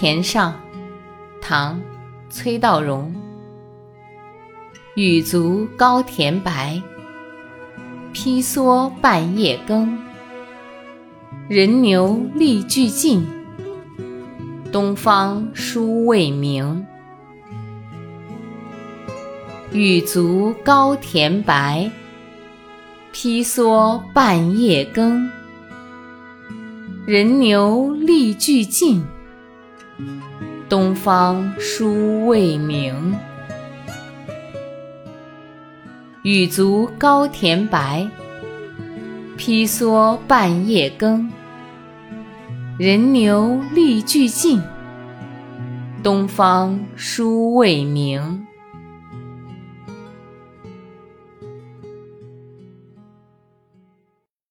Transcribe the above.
田上，唐·崔道融。雨足高田白，披蓑半夜耕。人牛力俱尽，东方殊未明。雨足高田白，披蓑半夜耕。人牛力俱尽，东方殊未明。雨足高田白，披蓑半夜耕。人牛力俱尽，东方殊未明。